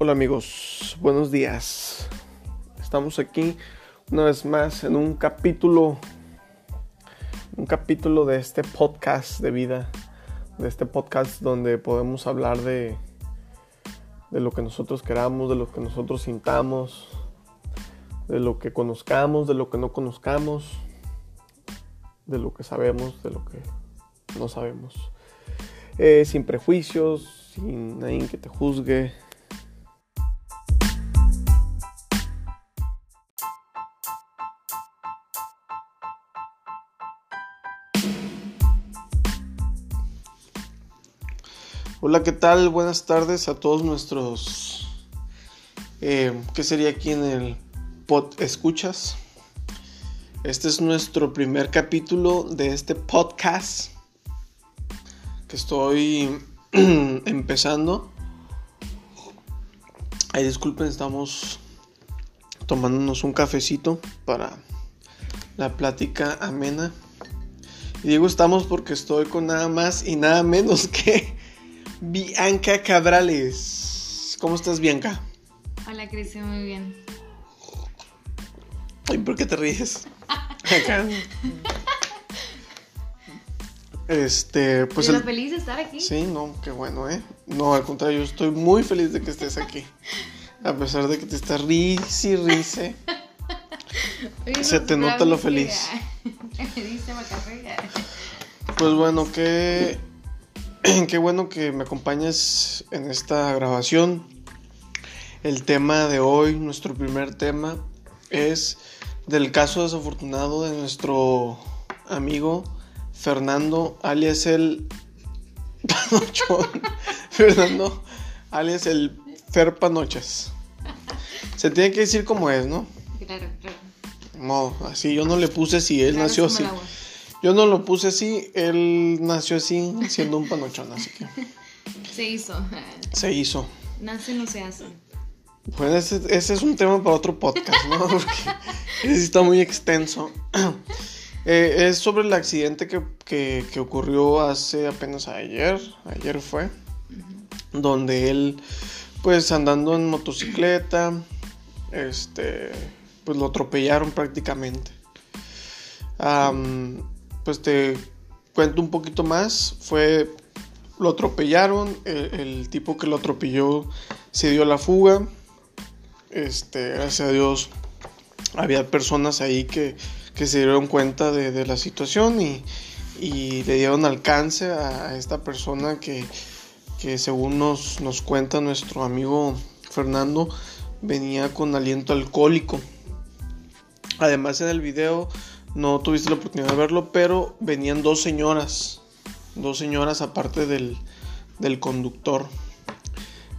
Hola amigos, buenos días. Estamos aquí una vez más en un capítulo, un capítulo de este podcast de vida, de este podcast donde podemos hablar de, de lo que nosotros queramos, de lo que nosotros sintamos, de lo que conozcamos, de lo que no conozcamos, de lo que sabemos, de lo que no sabemos. Eh, sin prejuicios, sin nadie que te juzgue. Hola, ¿qué tal? Buenas tardes a todos nuestros... Eh, ¿Qué sería aquí en el pod escuchas? Este es nuestro primer capítulo de este podcast que estoy empezando. Ay, disculpen, estamos tomándonos un cafecito para la plática amena. Y digo estamos porque estoy con nada más y nada menos que Bianca Cabrales. ¿Cómo estás, Bianca? Hola, Cristian, muy bien. Ay, ¿por qué te ríes? Acá. Este, pues. Estoy feliz de estar aquí. Sí, no, qué bueno, ¿eh? No, al contrario, yo estoy muy feliz de que estés aquí. A pesar de que te estás risi, rise. Se te nota lo feliz. Pues bueno, qué, qué bueno que me acompañes en esta grabación. El tema de hoy, nuestro primer tema, es del caso desafortunado de nuestro amigo Fernando, alias el Panochón. Fernando, alias el Fer Panochas. Se tiene que decir como es, ¿no? Claro, claro. No, así yo no le puse así, él Claro, nació así. Yo no lo puse así, él nació así, siendo un panochón, así que Se hizo. se hizo. Nace, no se hace. Bueno, ese, ese es un tema para otro podcast, ¿no? Porque está muy extenso. Eh, es sobre el accidente que, que- que ocurrió hace apenas ayer, ayer fue, donde él, pues andando en motocicleta, este, pues lo atropellaron prácticamente. Am, pues te cuento un poquito más, fue, lo atropellaron, el, tipo que lo atropelló se dio la fuga, este, gracias a Dios había personas ahí que, que se dieron cuenta de, de la situación y, y le dieron alcance a, a esta persona que, que según nos, nos cuenta nuestro amigo Fernando, venía con aliento alcohólico. Además en el video no tuviste la oportunidad de verlo, pero venían dos señoras, dos señoras aparte del, del conductor.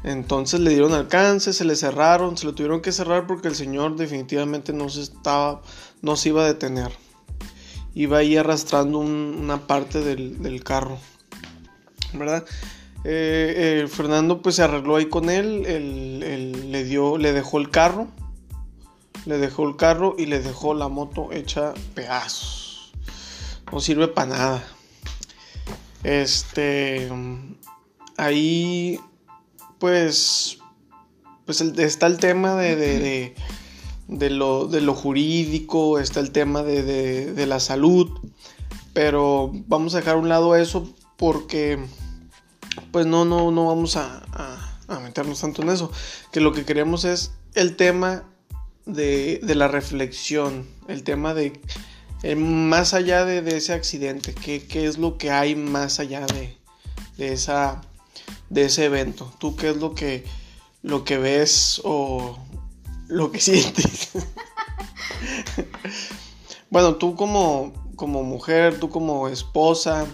Entonces le dieron alcance, se le cerraron, se lo tuvieron que cerrar porque el señor definitivamente no se estaba, no se iba a detener. Iba ahí arrastrando un- una parte del, del carro, ¿verdad? Eh, eh, Fernando pues se arregló ahí con él, él- él le dio, le dejó el carro, le dejó el carro y le dejó la moto hecha pedazos. No sirve para nada. Este, ahí pues, pues está el tema de, de, de- lo, de lo jurídico, está el tema de, de- la salud, pero vamos a dejar a un lado eso porque pues no, no, no vamos a- a meternos tanto en eso, que lo que queremos es el tema de, de la reflexión, el tema de eh, más allá de, de ese accidente, ¿qué, qué es lo que hay más allá de, de esa de ese evento. ¿Tú qué es lo que lo que ves o lo que sientes? bueno, tú como como mujer, tú como esposa,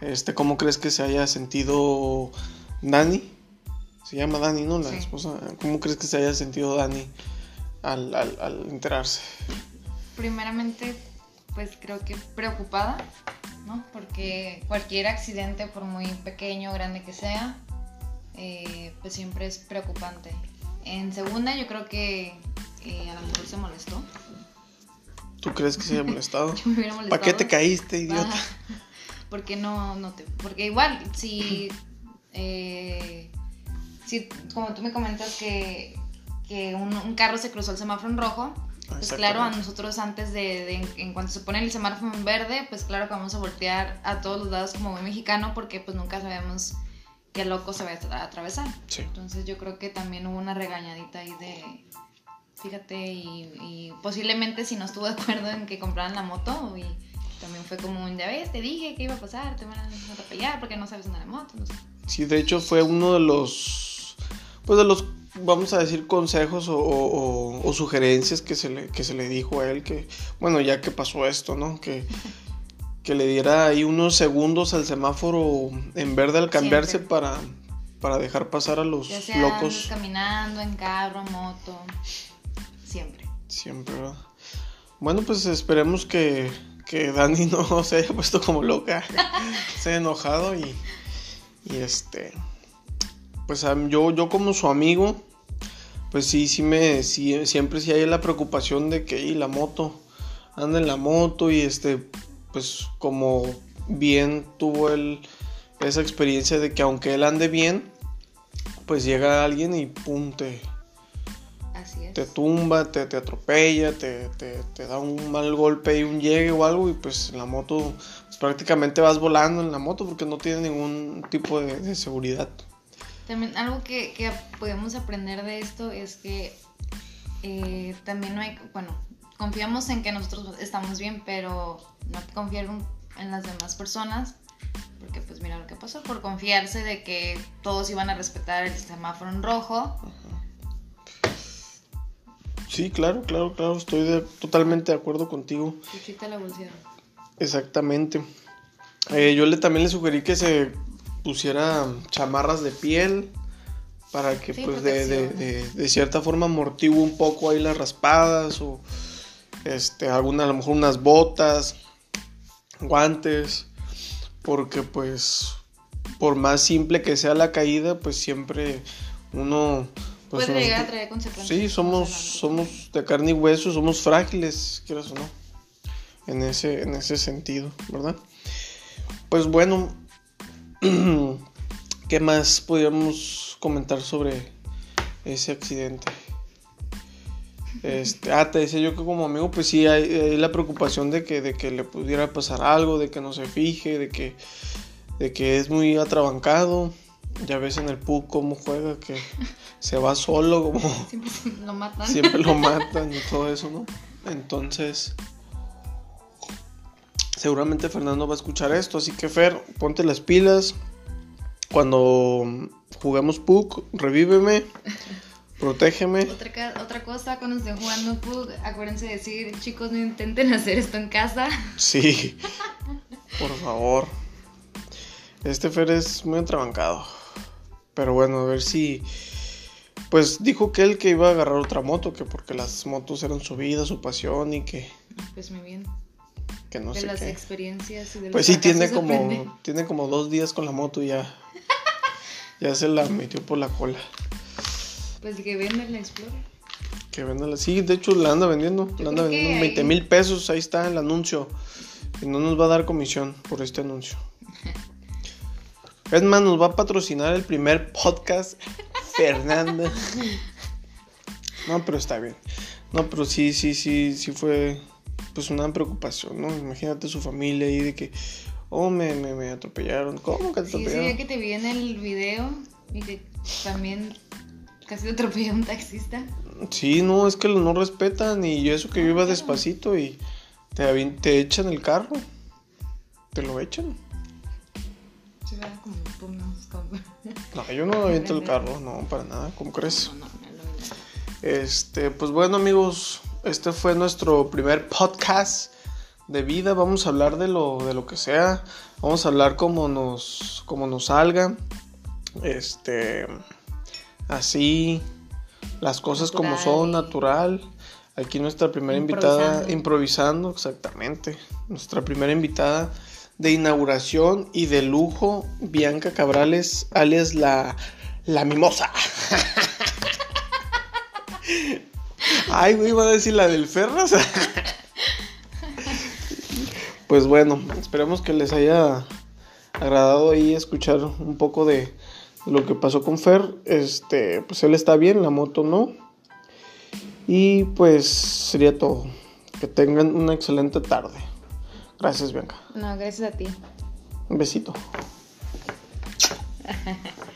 este, ¿cómo crees que se haya sentido Dani? Se llama Dani, ¿no? La Sí. esposa. ¿Cómo crees que se haya sentido Dani al, al- al enterarse? Primeramente, pues creo que preocupada, ¿no? Porque cualquier accidente, por muy pequeño o grande que sea, eh, pues siempre es preocupante. En segunda, yo creo que eh, a lo mejor se molestó. ¿Tú crees que se haya molestado? Yo me hubiera molestado. ¿Para qué te caíste, idiota? Porque no, no te. Porque igual, si. eh, si como tú me comentas que, que un, un carro se cruzó el semáforo en rojo, pues claro, a nosotros antes de, de- en cuanto se pone el semáforo en verde, pues claro que vamos a voltear a todos los lados como buen mexicano porque pues nunca sabemos qué loco se va a atravesar. Sí. Entonces yo creo que también hubo una regañadita ahí de, fíjate, y, y posiblemente si no estuvo de acuerdo en que compraran la moto y también fue como un, ya ves, te dije que iba a pasar, te van a atropellar porque no sabes andar en moto, no sé. Sí, de hecho fue uno de los, pues de los, vamos a decir, consejos o, o- o sugerencias que se, le, que se le dijo a él, que, bueno, ya que pasó esto, ¿no? Que, que le diera ahí unos segundos al semáforo en verde al cambiarse Siempre. para, para dejar pasar a los Ya sea locos. caminando, en carro, moto, siempre. Siempre, ¿verdad? Bueno, pues esperemos que, que Dani no se haya puesto como loca, se haya enojado y, y este, pues yo, yo como su amigo, pues sí, sí me, sí, siempre sí hay la preocupación de que y la moto, anda en la moto y este, pues como bien tuvo él esa experiencia de que aunque él ande bien, pues llega alguien y pum, te, Así es. te tumba, te, te atropella, te, te- te da un mal golpe y un llegue o algo y pues en la moto pues, prácticamente vas volando en la moto porque no tiene ningún tipo de, de seguridad. También algo que, que podemos aprender de esto es que eh, también no hay, bueno, confiamos en que nosotros estamos bien, pero no confiar en- las demás personas, porque pues mira lo que pasó, por confiarse de que todos iban a respetar el semáforo en rojo, Sí, claro, claro, claro, estoy de- totalmente de acuerdo contigo. Chuchita la bolsera. Exactamente. Eh, yo le también le sugerí que se pusiera chamarras de piel para que Sí, pues de, de- de- de cierta forma amortigue un poco ahí las raspadas o este alguna a lo mejor unas botas, guantes, porque pues por más simple que sea la caída, pues siempre uno pues, Puede uno- llegar a traer consecuencias. Sí, somos, somos de carne y hueso, somos frágiles, quieras o no, en ese, en ese sentido, ¿verdad? Pues bueno, ¿qué más podríamos comentar sobre ese accidente? Este, ah, te decía yo que como amigo, pues sí, hay, hay la preocupación de que, de que le pudiera pasar algo, de que no se fije, de que, de que es muy atrabancado. Ya ves en el PUC cómo juega, que se va solo, como Siempre lo matan. siempre lo matan y todo eso, ¿no? Entonces, seguramente Fernando va a escuchar esto, así que Fer, ponte las pilas. Cuando juguemos PUC, revíveme, protégeme. Otra, otra cosa, cuando estén jugando PUG, acuérdense de decir, chicos, no intenten hacer esto en casa. Sí, por favor. Este Fer es muy atrabancado. Pero bueno, a ver si. Pues dijo que él que iba a agarrar otra moto, que porque las motos eran su vida, su pasión y que, Pues muy bien. Que no de sé las qué. experiencias y de Pues sí, tiene como, aprende. tiene como dos días con la moto y ya. Ya se la metió por la cola. Pues que venden la Explorer. Que venda Sí, de hecho la anda vendiendo. Yo La anda vendiendo en ahí- 20 mil pesos. Ahí está el anuncio. Y no nos va a dar comisión por este anuncio. Es más, nos va a patrocinar el primer podcast Fernanda. No, pero está bien. No, pero sí, sí, sí, sí fue pues una preocupación, ¿no? Imagínate su familia ahí de que, oh, me, me, me atropellaron. ¿Cómo que te Sí, atropellaron? que te vi en el video y que también casi te atropelló un taxista. Sí, no, es que no respetan y eso que yo iba despacito y te, te echan el carro. Te lo echan. Como... No, yo no aviento el carro, no, para nada, ¿cómo crees? No, no, no, no, no. Este, pues bueno amigos, este fue nuestro primer podcast de vida. Vamos a hablar de lo, de lo que sea. Vamos a hablar como nos, como nos salga. Este, así, las cosas como son, Natural. natural. Aquí nuestra primera invitada, improvisando, exactamente. Nuestra primera invitada de inauguración y de lujo, Bianca Cabrales, alias la, la mimosa. Ay, güey, iba a decir la del Ferras. pues bueno, esperemos que les haya agradado ahí escuchar un poco de, lo que pasó con Fer. Este, pues él está bien, la moto no. Y pues sería todo. Que tengan una excelente tarde. Gracias, Bianca. No, gracias a ti. Un besito.